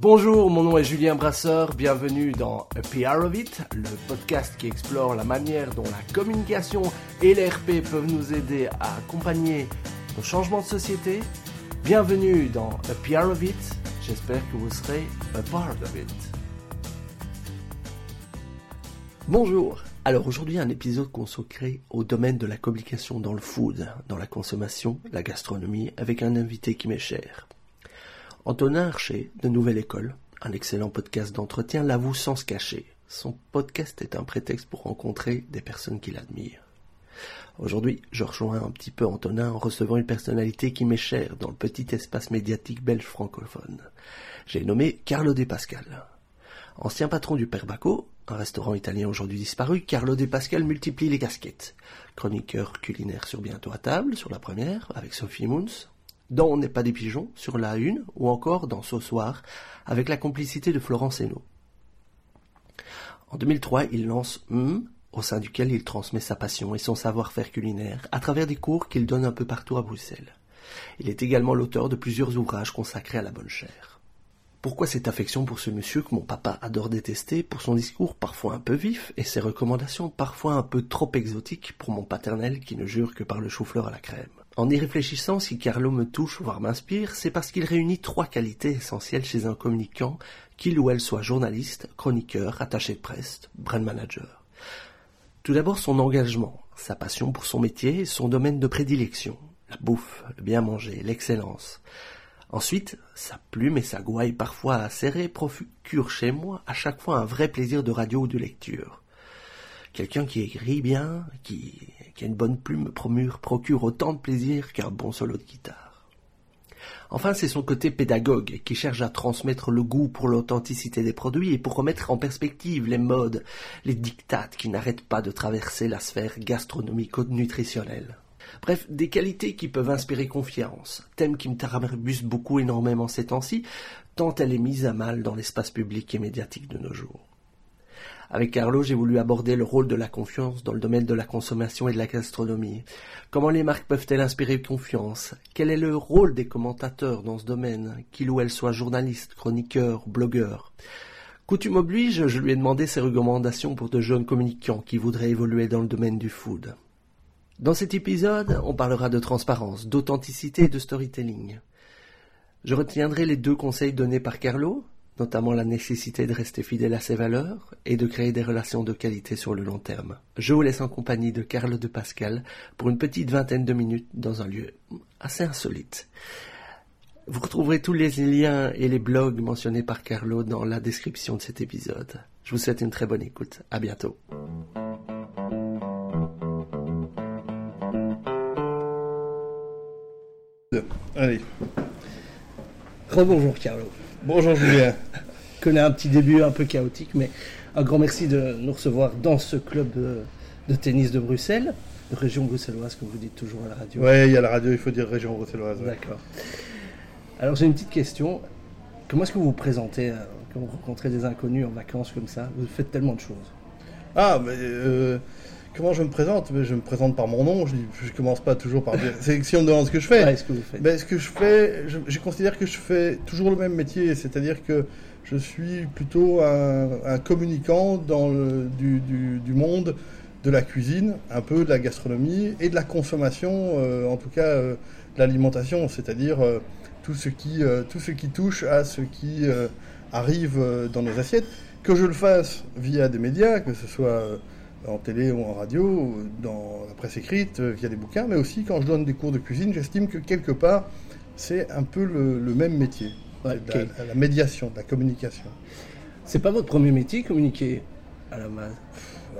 Bonjour, mon nom est Julien Brasseur, bienvenue dans A PR of It, le podcast qui explore la manière dont la communication et l'RP peuvent nous aider à accompagner nos changements de société. Bienvenue dans A PR of It, j'espère que vous serez a part of it. Bonjour, alors aujourd'hui un épisode consacré au domaine de la communication dans le food, dans la consommation, la gastronomie, avec un invité qui m'est cher. Antonin Archer, de Nouvelle École, un excellent podcast d'entretien, l'avoue sans se cacher. Son podcast est un prétexte pour rencontrer des personnes qu'il admire. Aujourd'hui, je rejoins un petit peu Antonin en recevant une personnalité qui m'est chère dans le petit espace médiatique belge francophone. J'ai nommé Carlo De Pascal. Ancien patron du Père Bacco, un restaurant italien aujourd'hui disparu, Carlo De Pascal multiplie les casquettes. Chroniqueur culinaire sur Bientôt à table, sur la première, avec Sophie Moons, dans On n'est pas des pigeons, sur la une, ou encore dans Ce soir, avec la complicité de Florence Hainaut. En 2003, il lance Hum, au sein duquel il transmet sa passion et son savoir-faire culinaire à travers des cours qu'il donne un peu partout à Bruxelles. Il est également l'auteur de plusieurs ouvrages consacrés à la bonne chair. Pourquoi cette affection pour ce monsieur que mon papa adore détester pour son discours parfois un peu vif et ses recommandations parfois un peu trop exotiques pour mon paternel qui ne jure que par le chou-fleur à la crème? En y réfléchissant, si Carlo me touche, voire m'inspire, c'est parce qu'il réunit trois qualités essentielles chez un communicant, qu'il ou elle soit journaliste, chroniqueur, attaché de presse, brand manager. Tout d'abord son engagement, sa passion pour son métier son domaine de prédilection, la bouffe, le bien manger, l'excellence. Ensuite, sa plume et sa gouaille parfois acérées procurent chez moi à chaque fois un vrai plaisir de radio ou de lecture. Quelqu'un qui écrit bien, qui qui une bonne plume procure autant de plaisir qu'un bon solo de guitare. Enfin, c'est son côté pédagogue qui cherche à transmettre le goût pour l'authenticité des produits et pour remettre en perspective les modes, les dictates qui n'arrêtent pas de traverser la sphère gastronomico-nutritionnelle. Bref, des qualités qui peuvent inspirer confiance, thème qui me tarabuse beaucoup énormément ces temps-ci, tant elle est mise à mal dans l'espace public et médiatique de nos jours. Avec Carlo, j'ai voulu aborder le rôle de la confiance dans le domaine de la consommation et de la gastronomie. Comment les marques peuvent-elles inspirer confiance? Quel est le rôle des commentateurs dans ce domaine, qu'ils ou elles soient journalistes, chroniqueurs, blogueurs Coutume oblige, je lui ai demandé ses recommandations pour de jeunes communicants qui voudraient évoluer dans le domaine du food. Dans cet épisode, on parlera de transparence, d'authenticité et de storytelling. Je retiendrai les deux conseils donnés par Carlo, notamment la nécessité de rester fidèle à ses valeurs et de créer des relations de qualité sur le long terme. Je vous laisse en compagnie de Carlo de Pascal pour une petite vingtaine de minutes dans un lieu assez insolite. Vous retrouverez tous les liens et les blogs mentionnés par Carlo dans la description de cet épisode. Je vous souhaite une très bonne écoute. À bientôt. Allez. Rebonjour Carlo. Bonjour Julien. Connais un petit début un peu chaotique, mais un grand merci de nous recevoir dans ce club de, tennis de Bruxelles, de région bruxelloise, comme vous dites toujours à la radio. Oui, il y a la radio, il faut dire région bruxelloise. D'accord. Alors j'ai une petite question. Comment est-ce que vous vous présentez euh, quand vous rencontrez des inconnus en vacances comme ça? Vous faites tellement de choses. Ah, mais euh, comment je me présente? Je me présente par mon nom. Je, ne commence pas toujours par dire. C'est si on me demande ce que je fais. ce que vous faites. Ben, ce que je fais, je, considère que je fais toujours le même métier, c'est-à-dire que je suis plutôt un, communicant dans le, du, monde de la cuisine, un peu de la gastronomie et de la consommation, euh, en tout cas euh, de l'alimentation, c'est-à-dire euh, tout, ce qui, tout ce qui touche à ce qui arrive dans nos assiettes. Que je le fasse via des médias, que ce soit en télé ou en radio, dans la presse écrite, via des bouquins, mais aussi quand je donne des cours de cuisine, j'estime que quelque part, c'est un peu le, même métier, la, médiation, la communication. C'est pas votre premier métier, communiquer à la base?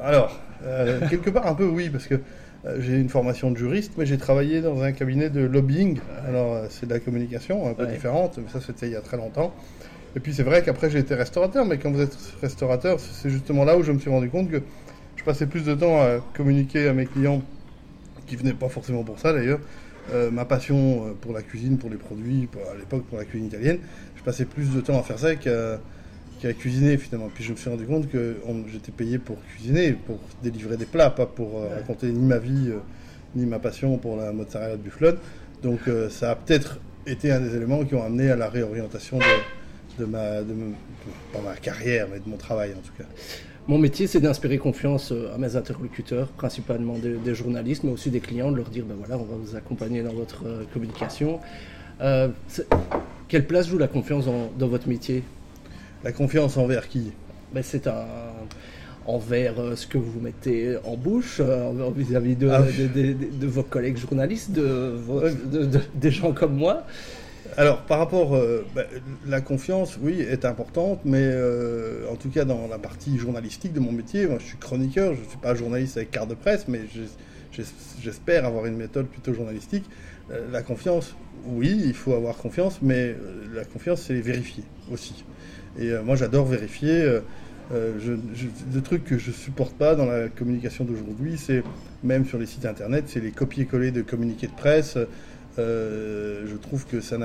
Alors, euh, quelque part un peu oui, parce que euh, j'ai une formation de juriste, mais j'ai travaillé dans un cabinet de lobbying. Alors, euh, c'est de la communication un peu différente, mais ça c'était il y a très longtemps. Et puis c'est vrai qu'après j'ai été restaurateur, mais quand vous êtes restaurateur, c'est justement là où je me suis rendu compte que passais plus de temps à communiquer à mes clients, qui venaient pas forcément pour ça d'ailleurs, euh, ma passion euh, pour la cuisine, pour les produits, à l'époque pour la cuisine italienne, je passais plus de temps à faire ça qu'à cuisiner finalement. Puis je me suis rendu compte que j'étais payé pour cuisiner, pour délivrer des plats, pas pour euh, raconter ni ma vie, ni ma passion pour la mozzarella de bufflone. Donc ça a peut-être été un des éléments qui ont amené à la réorientation de, de ma, de, pas ma carrière, mais de mon travail en tout cas. Mon métier, c'est d'inspirer confiance euh, à mes interlocuteurs, principalement des, journalistes, mais aussi des clients, de leur dire, ben voilà, on va vous accompagner dans votre euh, communication. Euh, quelle place joue la confiance dans, votre métier? La confiance envers qui? Ben, C'est un, envers ce que vous mettez en bouche, vis-à-vis de, ah de, vos collègues journalistes, de, des gens comme moi. Alors, par rapport, euh, bah, la confiance, oui, est importante, mais euh, en tout cas dans la partie journalistique de mon métier, moi je suis chroniqueur, je ne suis pas journaliste avec carte de presse, mais j'espère avoir une méthode plutôt journalistique. Euh, la confiance, oui, il faut avoir confiance, mais la confiance, c'est vérifier aussi. Et moi, j'adore vérifier. le truc que je supporte pas dans la communication d'aujourd'hui, c'est même sur les sites internet, c'est les copier-coller de communiqués de presse. Euh, je trouve que ça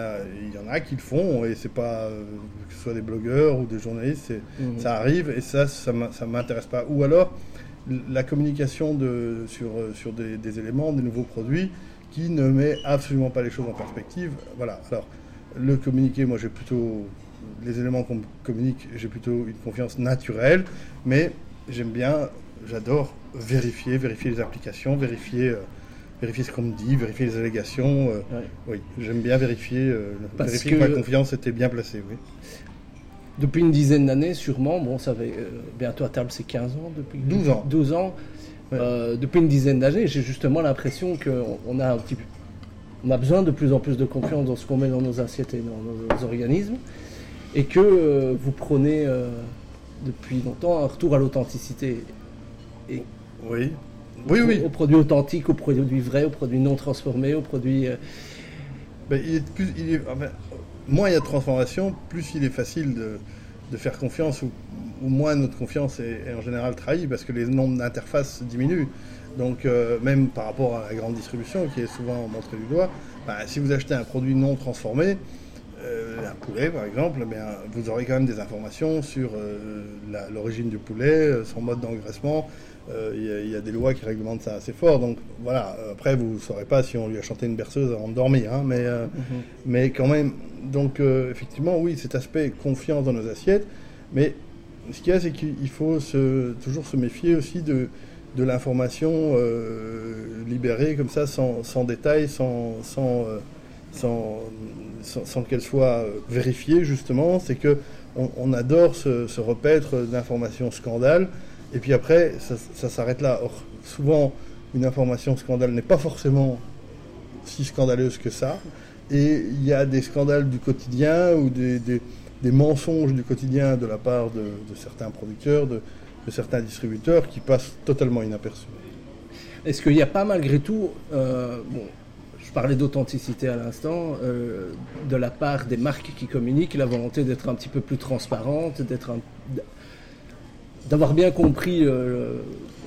il y en a qui le font et c'est pas euh, que ce soit des blogueurs ou des journalistes, mhm. ça arrive et ça, ça m'intéresse pas. Ou alors la communication de, sur, euh, sur des, éléments, des nouveaux produits qui ne met absolument pas les choses en perspective. Voilà. Alors le communiquer, moi j'ai plutôt les éléments qu'on communique, j'ai plutôt une confiance naturelle, mais j'aime bien, j'adore vérifier, vérifier les applications, vérifier vérifier ce qu'on me dit, vérifier les allégations. Euh, oui, j'aime bien vérifier, euh, vérifier que, ma confiance était bien placée. Oui. Depuis une dizaine d'années, sûrement, bon, ça fait euh, bientôt à table, c'est 15 ans depuis 12 ans. 12 ans. depuis une dizaine d'années, j'ai justement l'impression qu'on a un petit on a besoin de plus en plus de confiance dans ce qu'on met dans nos assiettes et dans nos organismes, et que vous prenez depuis longtemps un retour à l'authenticité. Et oui oui, oui. aux produits authentiques, aux produits vrais, aux produits non transformés, aux produits. Euh, ben, il est plus, il est, moins il y a de transformation, plus il est facile de, de faire confiance, ou, moins notre confiance est, en général trahie parce que les nombres d'interfaces diminuent. Donc, euh, même par rapport à la grande distribution qui est souvent montrée du doigt, ben, si vous achetez un produit non transformé, euh, un poulet par exemple, bien, vous aurez quand même des informations sur l'origine du poulet, son mode d'engraissement, euh, il y, a des lois qui réglementent ça assez fort. Donc voilà, après vous ne saurez pas si on lui a chanté une berceuse avant de dormir, hein, mais, euh, mhm. mais quand même, donc euh, effectivement, oui, cet aspect confiance dans nos assiettes, mais ce qu'il y a, c'est qu'il faut se, toujours se méfier aussi de, de l'information libérée comme ça, sans, sans détail, sans, sans, sans, sans, qu'elle soit vérifiée, justement. C'est que on, adore se, se repaître d'informations scandales. Et puis après, ça, s'arrête là. Or, souvent, une information scandale n'est pas forcément si scandaleuse que ça. Et il y a des scandales du quotidien ou des, mensonges du quotidien de la part de, certains producteurs, de, certains distributeurs qui passent totalement inaperçus. Est-ce qu'il n'y a pas malgré tout, euh, je parlais d'authenticité à l'instant, euh, de la part des marques qui communiquent, la volonté d'être un petit peu plus transparente, d'être un, d'avoir bien compris euh,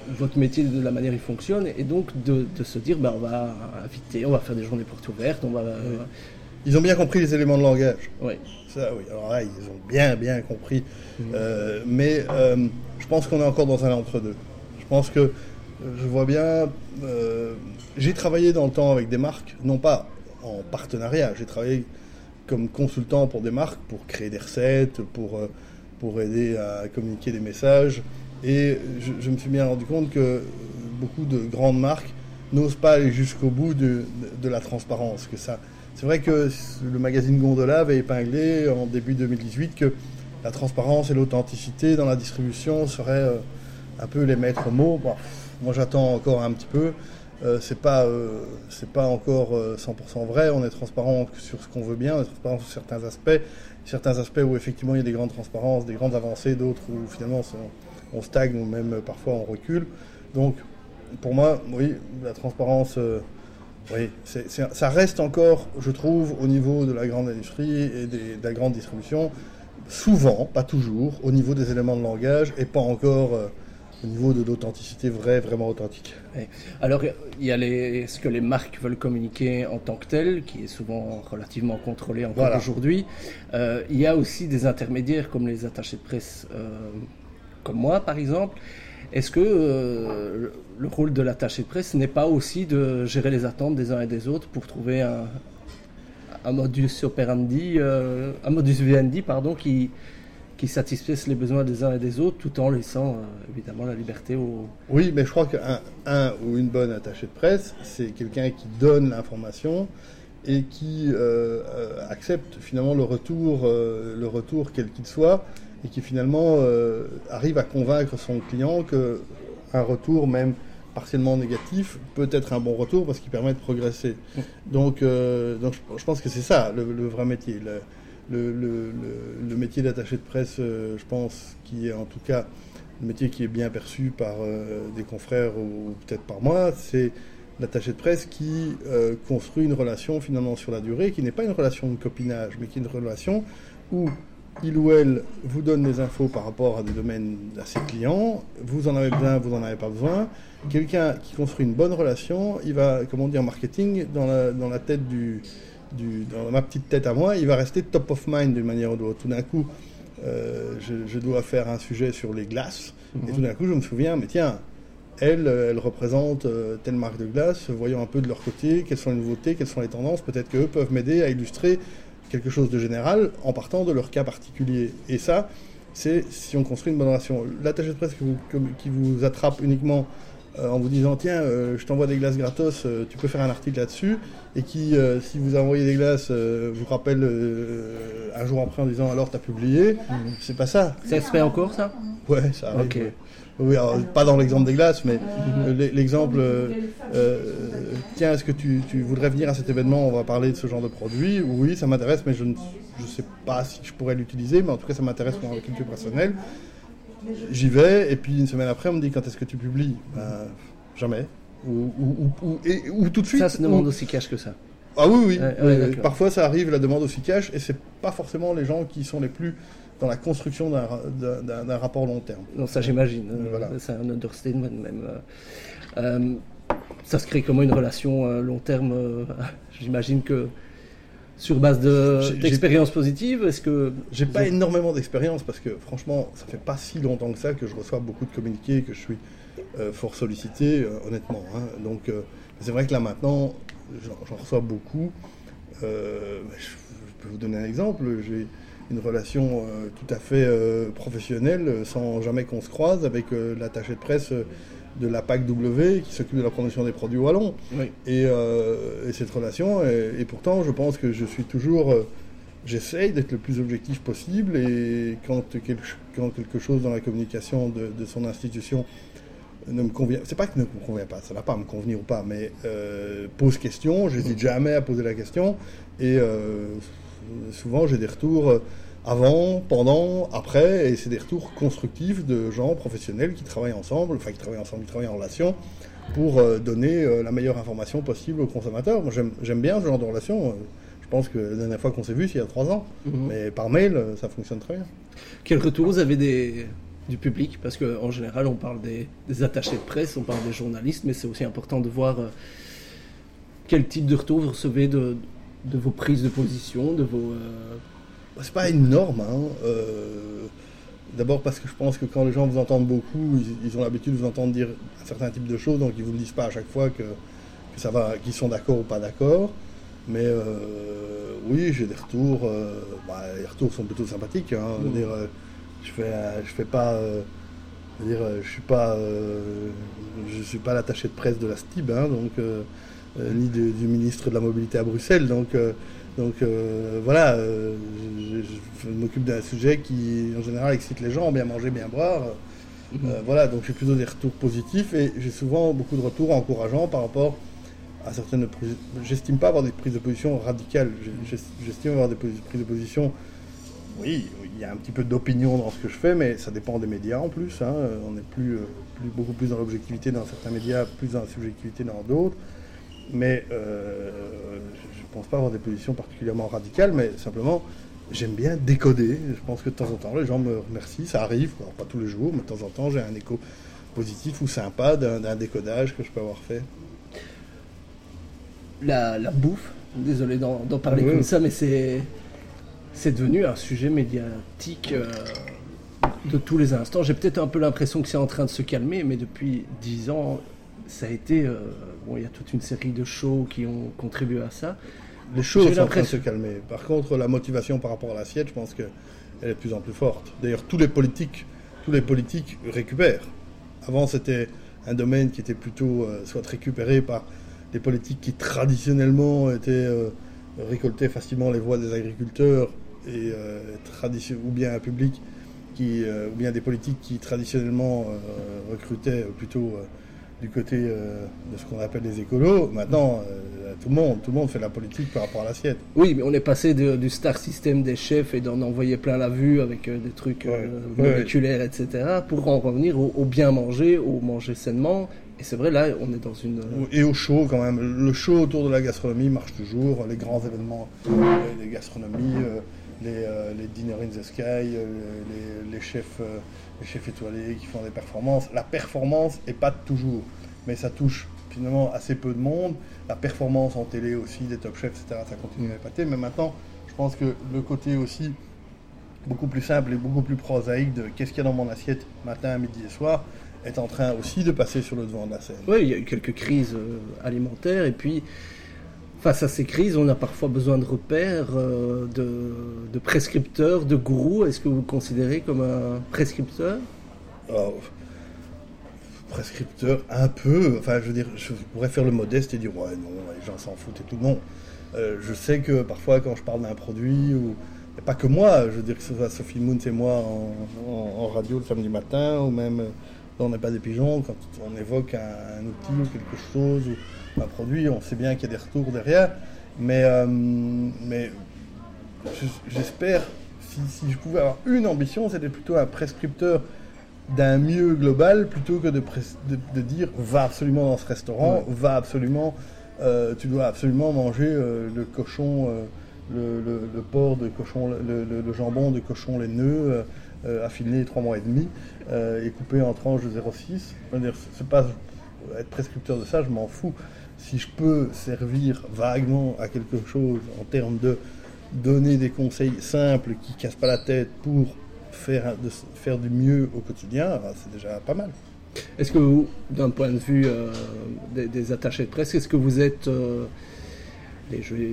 votre métier de la manière il fonctionne et donc de, se dire ben, on va inviter, on va faire des journées portes ouvertes, on va. Ils ont bien compris les éléments de langage. Oui. Ça, oui. Alors là, ils ont bien, bien compris. Euh, mais euh, je pense qu'on est encore dans un entre-deux. Je pense que je vois bien. j'ai travaillé dans le temps avec des marques, non pas en partenariat, j'ai travaillé comme consultant pour des marques, pour créer des recettes, pour pour aider à communiquer des messages. Et je, me suis bien rendu compte que beaucoup de grandes marques n'osent pas aller jusqu'au bout de, de, la transparence. Que ça, c'est vrai que le magazine Gondola avait épinglé en début 2018 que la transparence et l'authenticité dans la distribution seraient euh, un peu les maîtres mots. moi, j'attends encore un petit peu. Euh, c'est pas euh, c'est pas encore 100% vrai. On est transparent sur ce qu'on veut bien, on est transparent sur certains aspects certains aspects où effectivement il y a des grandes transparences, des grandes avancées, d'autres où finalement on stagne ou même parfois on recule. Donc pour moi, oui, la transparence, euh, oui, ça reste encore, je trouve, au niveau de la grande industrie et de la grande distribution, souvent, pas toujours, au niveau des éléments de langage et pas encore. Euh, au niveau de l'authenticité vraie, vraiment authentique. Alors, il y a les, ce que les marques veulent communiquer en tant que tel, qui est souvent relativement contrôlé encore aujourd'hui. Euh, il y a aussi des intermédiaires comme les attachés de presse, euh, comme moi par exemple. Est-ce que euh, le rôle de l'attaché de presse n'est pas aussi de gérer les attentes des uns et des autres pour trouver un, un modus operandi, un modus vivendi, pardon, qui, qui satisfasse les besoins des uns et des autres, tout en laissant évidemment la liberté aux... Oui, mais je crois qu'un un ou une bonne attachée de presse, c'est quelqu'un qui donne l'information et qui accepte finalement le retour, le retour quel qu'il soit, et qui finalement arrive à convaincre son client que un retour même partiellement négatif peut être un bon retour parce qu'il permet de progresser. Donc, euh, donc je, pense que c'est ça le, vrai métier. Le, le, métier d'attaché de presse, euh, je pense, qui est en tout cas le métier qui est bien perçu par euh, des confrères ou, peut-être par moi, c'est l'attaché de presse qui construit une relation finalement sur la durée, qui n'est pas une relation de copinage, mais qui est une relation où il ou elle vous donne des infos par rapport à des domaines à ses clients, vous en avez besoin, vous n'en avez pas besoin. Quelqu'un qui construit une bonne relation, il va, comment dire, marketing, dans la, dans la tête du, du, dans ma petite tête à moi, il va rester top of mind d'une manière ou d'une autre. Tout d'un coup, euh, je, dois faire un sujet sur les glaces, et tout d'un coup, je me souviens, mais tiens, elle, elle représente euh, telle marque de glace, voyons un peu de leur côté, quelles sont les nouveautés, quelles sont les tendances, peut-être qu'eux peuvent m'aider à illustrer quelque chose de général en partant de leur cas particulier. Et ça, c'est si on construit une bonne relation. L'attaché de presse qui vous, qui vous attrape uniquement euh, en vous disant tiens, euh, je t'envoie des glaces gratos, euh, tu peux faire un article là-dessus, et qui, si vous envoyez des glaces, vous rappelle un jour après en disant alors t'as publié, mhm. c'est pas ça. Ça se fait encore ça? Ouais, ça arrive. Oui, alors, pas dans l'exemple des glaces, mais l'exemple, euh, euh, tiens, est-ce que tu, voudrais venir à cet événement? On va parler de ce genre de produit. Oui, ça m'intéresse, mais je ne sais pas si je pourrais l'utiliser, mais en tout cas, ça m'intéresse pour un culture personnelle. J'y vais, et puis une semaine après, on me dit quand est-ce que tu publies? Ben, Jamais. Ou, ou, tout de suite. Ça se demande aussi cash que ça. Ah oui, oui. Parfois, ça arrive, la demande aussi cash, et c'est pas forcément les gens qui sont les plus dans la construction d'un rapport long terme. Non, ça j'imagine. Voilà. C'est un understatement même. Euh, euh, ça se crée comment une relation euh, long terme J'imagine que sur base d'expériences positives, est-ce que... J'ai pas énormément d'expérience parce que franchement, ça fait pas si longtemps que ça que je reçois beaucoup de communiqués, que je suis fort sollicité, honnêtement. Hein. Donc c'est vrai que là maintenant, j'en reçois beaucoup. je, peux vous donner un exemple. J'ai une relation euh, tout à fait euh, professionnelle, euh, sans jamais qu'on se croise, avec l'attaché de presse de la PAC W qui s'occupe de la promotion des produits wallons. Et, et, cette relation, et, pourtant, je pense que je suis toujours. J'essaye d'être le plus objectif possible et quand quelque, quand quelque chose dans la communication de, de, son institution ne me convient, c'est pas que ne me convient pas, ça va pas me convenir ou pas, mais pose question, j'hésite jamais à poser la question et souvent j'ai des retours euh, avant, pendant, après, et c'est des retours constructifs de gens professionnels qui travaillent ensemble, enfin qui travaillent ensemble, qui travaillent en relation, pour euh, donner euh, la meilleure information possible aux consommateurs. Moi j'aime bien ce genre de relation. Je pense que la dernière fois qu'on s'est vu, c'est il y a trois ans. Mhm. Mais par mail, ça fonctionne très bien. Quel retour vous avez des, du public? Parce qu'en général, on parle des, attachés de presse, on parle des journalistes, mais c'est aussi important de voir quel type de retour vous recevez de, de vos prises de position, de vos... Euh, c'est pas énorme. Hein. Euh, d'abord parce que je pense que quand les gens vous entendent beaucoup, ils, ont l'habitude de vous entendre dire un certain type de choses, donc ils vous le disent pas à chaque fois que, ça va, qu'ils sont d'accord ou pas d'accord. Mais euh, oui, j'ai des retours. Bah, les retours sont plutôt sympathiques. Hein. Mmh. Dire, je fais, je fais pas. dire, je suis pas, je suis pas l'attaché de presse de la STIB, hein, donc ni du ministre de la Mobilité à Bruxelles. Donc, euh, donc euh, voilà, je, m'occupe d'un sujet qui, en général, excite les gens, bien manger, bien boire. Mhm. voilà, donc j'ai plutôt des retours positifs et j'ai souvent beaucoup de retours encourageants par rapport à certaines prises. J'estime pas avoir des prises de position radicales. J'estime avoir des prises de position. Oui, il y a un petit peu d'opinion dans ce que je fais, mais ça dépend des médias en plus. Hein. On est plus, beaucoup plus dans l'objectivité dans certains médias, plus dans la subjectivité dans d'autres. Mais euh, je ne pense pas avoir des positions particulièrement radicales, mais simplement, j'aime bien décoder. Je pense que de temps en temps, les gens me remercient. Ça arrive, pas tous les jours, mais de temps en temps, j'ai un écho positif ou sympa d'un décodage que je peux avoir fait. La, bouffe, désolé d'en parler comme ça, mais c'est c'est devenu un sujet médiatique euh, de tous les instants. J'ai peut-être un peu l'impression que c'est en train de se calmer, mais depuis dix ans, ça a été. Euh, bon, il y a toute une série de shows qui ont contribué à ça. les choses sont en train de se calmer. Par contre, la motivation par rapport à l'assiette, je pense qu'elle est de plus en plus forte. D'ailleurs, tous les politiques, tous les politiques récupèrent. Avant, c'était un domaine qui était plutôt euh, soit récupéré par des politiques qui traditionnellement étaient euh, récoltaient facilement les voix des agriculteurs et ou bien un public qui, ou bien des politiques qui traditionnellement recrutaient plutôt du côté euh, de ce qu'on appelle les écolos. Maintenant, euh, tout, le monde, tout le monde fait la politique par rapport à l'assiette. Oui, mais on est passé du star system des chefs et d'en envoyer plein la vue avec euh, des trucs moléculaires, etc., pour en revenir au, bien manger, au manger sainement. Et c'est vrai, là, on est dans une... Et au show, quand même. Le show autour de la gastronomie marche toujours. Les grands événements, les gastronomies, les, les Dinner in the Sky, les, les chefs les chefs étoilés qui font des performances. La performance est pas toujours, mais ça touche finalement assez peu de monde. La performance en télé aussi, des top chefs, etc., ça continue à épater. Mais maintenant, je pense que le côté aussi beaucoup plus simple et beaucoup plus prosaïque de qu'est-ce qu'il y a dans mon assiette matin, midi et soir est en train aussi de passer sur le devant de la scène. Oui, il y a eu quelques crises euh, alimentaires et puis face à ces crises, on a parfois besoin de repères, euh, de, prescripteurs, de gourous. Est-ce que vous considérez comme un prescripteur? Prescripteur, un peu. Enfin, je veux dire, je pourrais faire le modeste et dire ouais, non, les gens s'en foutent et tout. Non. Euh, je sais que parfois, quand je parle d'un produit, ou pas que moi, je veux dire que ce soit Sophie Moon et moi en, radio le samedi matin, ou même dans n'est pas des pigeons, quand on évoque un, outil ou quelque chose, ou un produit, on sait bien qu'il y a des retours derrière. Mais, euh, mais j'espère, si, je pouvais avoir une ambition, c'était plutôt un prescripteur d'un mieux global plutôt que de, de, dire va absolument dans ce restaurant, va absolument, euh, tu dois absolument manger euh, le cochon, le, le, porc de cochon, le, jambon de cochon les nœuds affiné trois mois et demi. Euh, et coupé en tranches de 0,6. C'est pas être prescripteur de ça, je m'en fous. Si je peux servir vaguement à quelque chose en termes de donner des conseils simples qui cassent pas la tête pour faire, de, faire du mieux au quotidien, bah, c'est déjà pas mal. Est-ce que vous, d'un point de vue euh, des, attachés de presse, est-ce que vous êtes, euh, je vais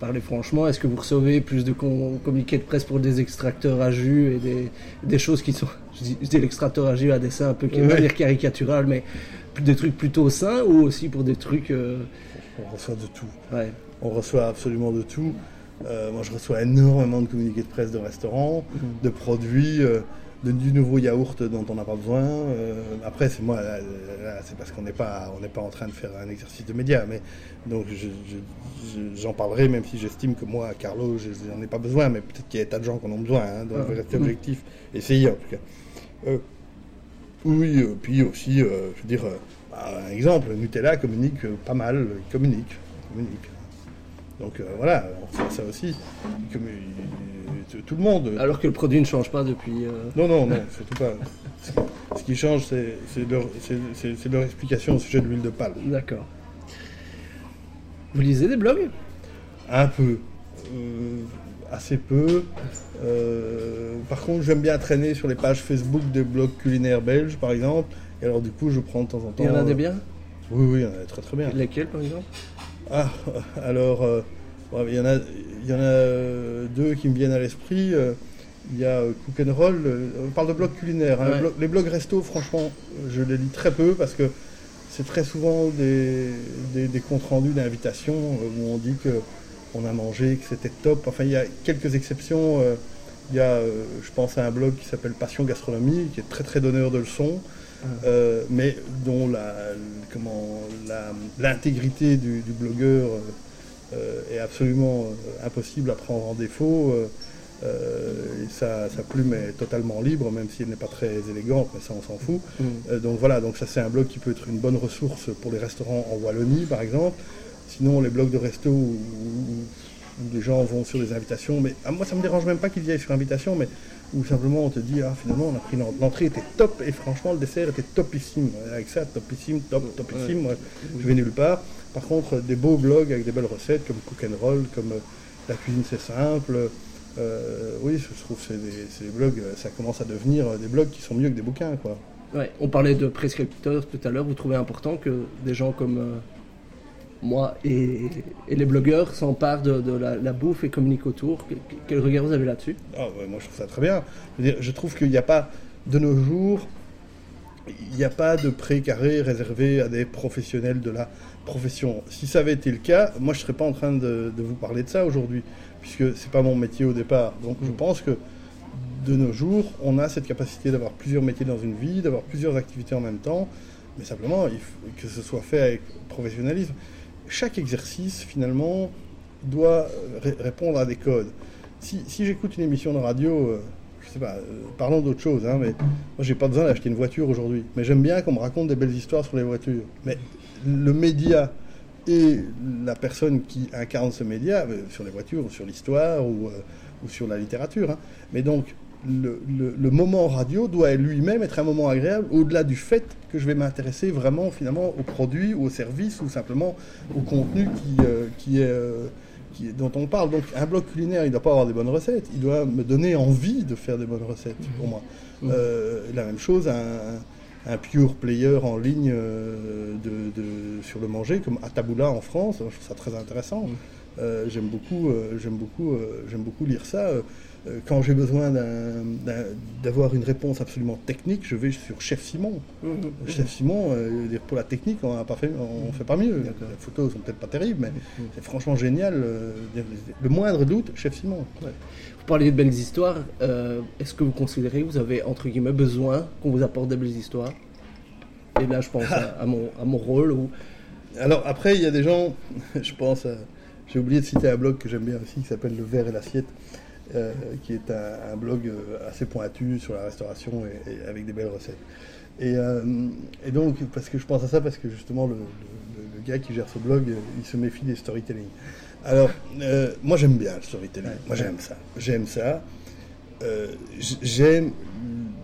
parler franchement, est-ce que vous recevez plus de communiqués de presse pour des extracteurs à jus et des, des choses qui sont je dis, l'extracteur à à dessin un peu ouais. caricatural, mais des trucs plutôt sains ou aussi pour des trucs. Euh, On reçoit de tout. On reçoit absolument de tout. Euh, moi, je reçois énormément de communiqués de presse de restaurants, mhm. de produits. Euh, du nouveau yaourt dont on n'a pas besoin. Euh, après, c'est moi, c'est parce qu'on n'est pas, on n'est pas en train de faire un exercice de média, mais donc j'en parlerai, même si j'estime que moi, Carlo, j'en ai pas besoin, mais peut-être qu'il y a des tas de gens qui en ont besoin, hein, donc ah. rester objectif, essayer en tout cas. Euh, oui, euh, puis aussi, je veux dire, bah, un exemple, Nutella communique pas mal, communique, communique. Donc voilà, on fait ça aussi tout le monde. Alors que le produit ne change pas depuis. Euh, non, non, non, surtout pas. Ce qui change, c'est leur, leur, explication au sujet de l'huile de palme. D'accord. Vous lisez des blogs? Un peu. Euh, assez peu. Euh, par contre, j'aime bien traîner sur les pages Facebook des blogs culinaires belges, par exemple. Et alors, du coup, je prends de temps en temps. Il y en a des bien? Oui, oui, il y en a des très très bien. Lesquels, par exemple? Ah, alors il y en a, il y en a deux qui me viennent à l'esprit. Euh, il y a euh, Cook and Roll. Euh, on parle de blogs culinaires. Hein. Les blogs resto, franchement, je les lis très peu parce que c'est très souvent des, des, comptes rendus d'invitation où on dit qu'on a mangé, que c'était top. Enfin, il y a quelques exceptions. Il y a, je pense à un blog qui s'appelle Passion Gastronomie, qui est très très donneur de leçons, ah. mais dont la, comment, l'intégrité du, du, blogueur euh, est absolument euh, impossible à prendre en défaut. Euh, et sa, plume est totalement libre, même si elle n'est pas très élégante, mais ça on s'en fout. Mm. donc voilà, donc ça c'est un blog qui peut être une bonne ressource pour les restaurants en Wallonie par exemple. Sinon les blogs de resto où, les gens vont sur des invitations, mais ah, moi ça me dérange même pas qu'ils viennent sur invitation, mais où simplement on te dit ah finalement on a pris l'entrée était top et franchement le dessert était topissime. Avec ça topissime, top, topissime, je vais nulle part. Par contre, des beaux blogs avec des belles recettes comme Cook and Roll, comme euh, La cuisine c'est simple. Euh, oui, je trouve que c'est des, blogs, euh, ça commence à devenir des blogs qui sont mieux que des bouquins. Quoi. Ouais, on parlait de prescripteurs tout à l'heure. Vous trouvez important que des gens comme moi et, les blogueurs s'emparent de, la, bouffe et communiquent autour. Quel regard vous avez là-dessus? Ah, Moi, je trouve ça très bien. Je, trouve qu'il n'y a pas, de nos jours, il n'y a pas de précaré réservé à des professionnels de la profession. Si ça avait été le cas, moi, je ne serais pas en train de, vous parler de ça aujourd'hui, puisque ce n'est pas mon métier au départ. Donc, je mm. pense que de nos jours, on a cette capacité d'avoir plusieurs métiers dans une vie, d'avoir plusieurs activités en même temps, mais simplement, il faut que ce soit fait avec professionnalisme chaque exercice, finalement, doit répondre à des codes. Si, j'écoute une émission de radio, euh, je sais pas, euh, parlons d'autre chose, hein, mais moi, j'ai pas besoin d'acheter une voiture aujourd'hui. Mais j'aime bien qu'on me raconte des belles histoires sur les voitures. Mais le média et la personne qui incarne ce média, euh, sur les voitures, ou sur l'histoire, ou, ou, sur la littérature, hein. mais donc le, moment radio doit lui-même être un moment agréable, au-delà du fait que je vais m'intéresser vraiment finalement au produit ou au service ou simplement au contenu qui, euh, qui est, euh, qui dont on parle. Donc un blog culinaire, il ne doit pas avoir des bonnes recettes, il doit me donner envie de faire des bonnes recettes pour moi. Mmh. Euh, la même chose, un, un, pure player en ligne de, sur le manger, comme Ataboula en France, je trouve ça très intéressant. Mmh. j'aime beaucoup, j'aime beaucoup, j'aime beaucoup lire ça. Euh, quand j'ai besoin d'avoir une réponse absolument technique, je vais sur Chef Simon. Mmh, mmh. Chef Simon, euh, pour la technique, on ne fait pas mieux. Les photos sont peut-être pas terribles, mais mmh. c'est franchement génial. Euh, le moindre doute, Chef Simon. Vous parlez de belles histoires. Est-ce que vous considérez que vous avez, entre guillemets, besoin qu'on vous apporte des belles histoires? Et là, je pense à, mon, à mon rôle. Alors, après, il y a des gens, je pense, j'ai oublié de citer un blog que j'aime bien aussi, qui s'appelle Le verre et l'assiette. Euh, qui est un, blog euh, assez pointu sur la restauration et, avec des belles recettes. Euh, et, donc, parce que je pense à ça, parce que justement, le, gars qui gère ce blog, il se méfie des storytelling. Alors, moi j'aime bien le storytelling, moi j'aime ça. J'aime ça. j'aime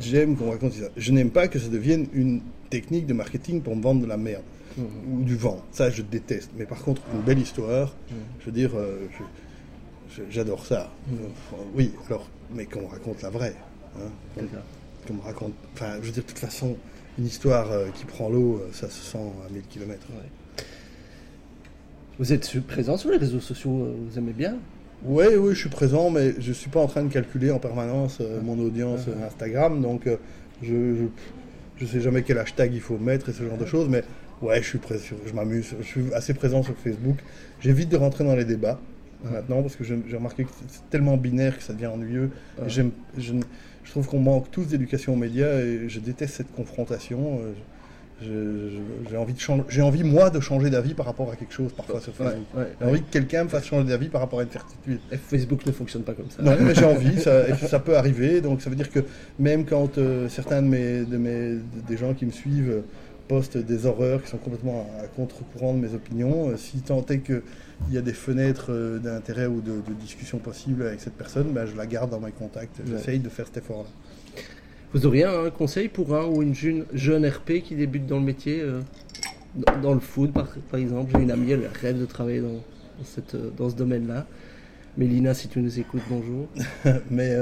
j'aime qu'on raconte ça. Je n'aime pas que ça devienne une technique de marketing pour me vendre de la merde mmh. ou du vent. Ça, je déteste. Mais par contre, une belle histoire, mmh. je veux dire, J'adore ça. oui, alors, mais qu'on raconte la vraie. Hein, qu'on raconte. Enfin, je veux dire, de toute façon, une histoire euh, qui prend l'eau, euh, ça se sent à 1000 km. Vous êtes présent sur les réseaux sociaux, euh, vous aimez bien? Oui, oui, je suis présent, mais je ne suis pas en train de calculer en permanence mon audience Instagram, donc je ne sais jamais quel hashtag il faut mettre et ce genre de choses, mais ouais, je suis je m'amuse, je suis assez présent sur Facebook. J'évite de rentrer dans les débats maintenant parce que j'ai remarqué que c'est tellement binaire que ça devient ennuyeux. je, je, trouve qu'on manque tous d'éducation aux médias et je déteste cette confrontation. Euh, j'ai envie, de changer, j'ai envie moi de changer d'avis par rapport à quelque chose parfois sur Facebook. j'ai envie que quelqu'un me fasse changer d'avis par rapport à une certitude. Facebook ne fonctionne pas comme ça. Non, mais j'ai envie, ça, ça, peut arriver. Donc ça veut dire que même quand euh, certains de mes, de mes, des gens qui me suivent postent des horreurs qui sont complètement à, contre-courant de mes opinions, euh, si tant est que il y a des fenêtres euh, d'intérêt ou de, discussion possible avec cette personne, ben, je la garde dans mes contacts. J'essaye de faire cet effort-là. Vous auriez un conseil pour un ou une jeune, jeune RP qui débute dans le métier, euh, dans, le foot par, par exemple? J'ai une amie, elle rêve de travailler dans, cette, dans ce domaine-là. Mélina, si tu nous écoutes, bonjour. Mais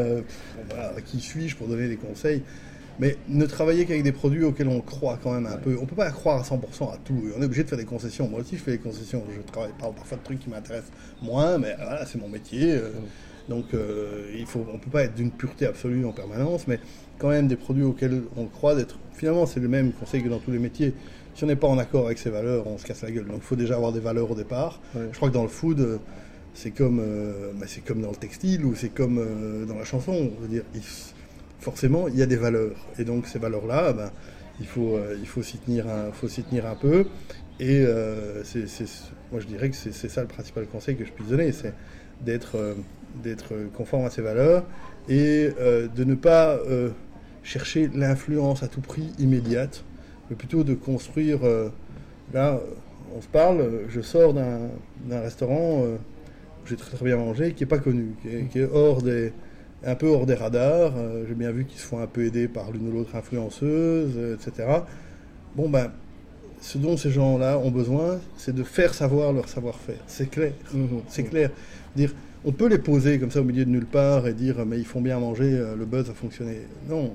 qui suis-je pour donner des conseils? Mais ne travailler qu'avec des produits auxquels on croit quand même un peu. On ne peut pas croire à 100% à tout. On est obligé de faire des concessions. Moi aussi, je fais des concessions. Je travaille, parle parfois de trucs qui m'intéressent moins, mais voilà, c'est mon métier. Euh. donc, euh, il faut, on ne peut pas être d'une pureté absolue en permanence, mais quand même des produits auxquels on croit d'être. Finalement, c'est le même conseil que dans tous les métiers. Si on n'est pas en accord avec ces valeurs, on se casse la gueule. Donc, il faut déjà avoir des valeurs au départ. Je crois que dans le food, euh, c'est comme, bah, c'est comme dans le textile ou c'est comme dans la chanson. Je veux dire, forcément, il y a des valeurs. Et donc, ces valeurs-là, ben, il faut, euh, faut s'y tenir, un, tenir un peu. Et euh, c'est, moi, je dirais que c'est, ça le principal conseil que je puisse donner, c'est d'être, euh, conforme à ces valeurs et de ne pas chercher l'influence à tout prix immédiate, mais plutôt de construire. là, on se parle, je sors d'un, restaurant où j'ai très très bien mangé, qui n'est pas connu, qui est hors des un peu hors des radars. Euh, j'ai bien vu qu'ils se font un peu aider par l'une ou l'autre influenceuse, euh, etc. Bon, ben, ce dont ces gens-là ont besoin, c'est de faire savoir leur savoir-faire. C'est clair. Mhm. C'est clair. Dire, on peut les poser comme ça au milieu de nulle part et dire, mais ils font bien manger, euh, le buzz a fonctionné. Non,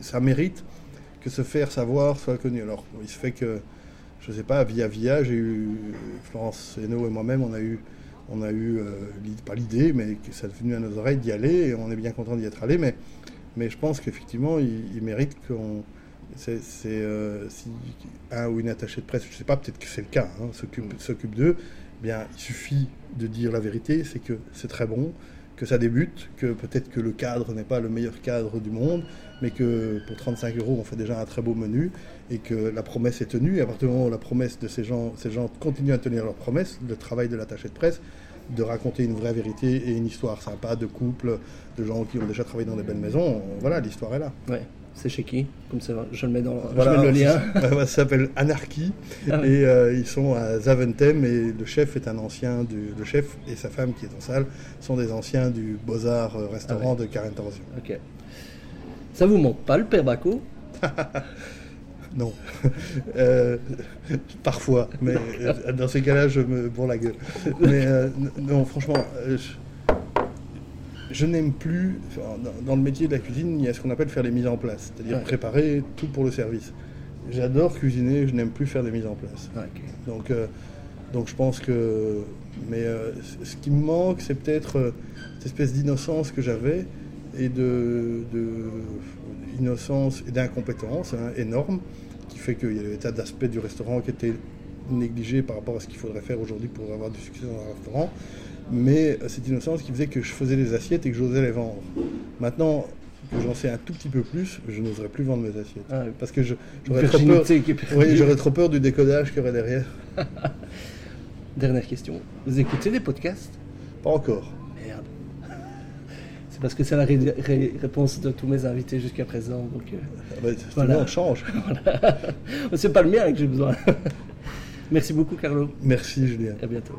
ça mérite que se faire savoir soit connu. Alors, il se fait que je sais pas, via via, j'ai eu Florence Hainaut et moi-même, on a eu, on a eu pas l'idée, mais que ça est venu à nos oreilles d'y aller, et on est bien content d'y être allé, mais, mais je pense qu'effectivement, il, mérite qu'on c'est si un ou une attachée de presse, je ne sais pas, peut-être que c'est le cas, hein, s'occupe d'eux, eh bien il suffit de dire la vérité, c'est que c'est très bon, que ça débute, que peut-être que le cadre n'est pas le meilleur cadre du monde, mais que pour 35 euros, on fait déjà un très beau menu et que la promesse est tenue. Et à partir du moment où la promesse de ces gens, ces gens continuent à tenir leur promesse, le travail de l'attaché de presse, de raconter une vraie vérité et une histoire sympa de couple, de gens qui ont déjà travaillé dans des belles maisons, voilà, l'histoire est là. C'est chez qui Comme ça, je le mets dans le lien. Ça, s'appelle Anarchy ah et euh, ils sont à Zaventem et le chef est un ancien du le chef et sa femme qui est en salle sont des anciens du Beaux-Arts euh, restaurant ah de Carentorzio. OK. Ça vous manque pas le père Baco Non. Euh, parfois, mais dans ces cas-là, je me bourre la gueule. Mais non, franchement, je n'aime plus, dans, le métier de la cuisine, il y a ce qu'on appelle faire les mises en place, c'est-à-dire préparer tout pour le service. J'adore cuisiner, je n'aime plus faire des mises en place. Donc, euh, donc je pense que. Mais euh, ce qui me manque, c'est peut-être euh, cette espèce d'innocence que j'avais et de, innocence et d'incompétence hein, énorme qui fait qu'il y a des tas d'aspects du restaurant qui étaient négligés par rapport à ce qu'il faudrait faire aujourd'hui pour avoir du succès dans un restaurant mais cette innocence qui faisait que je faisais des assiettes et que j'osais les vendre. Maintenant que j'en sais un tout petit peu plus, je n'oserais plus vendre mes assiettes. Ah Parce que j'aurais trop, peur, oui, trop peur du décodage qu'il y aurait derrière. Dernière question. Vous écoutez des podcasts? Pas encore. Merde. C'est parce que c'est la réponse de tous mes invités jusqu'à présent. Donc, euh, ah bah, voilà. on change. C'est pas le mien que j'ai besoin. Merci beaucoup, Carlo. Merci, Julien. À bientôt.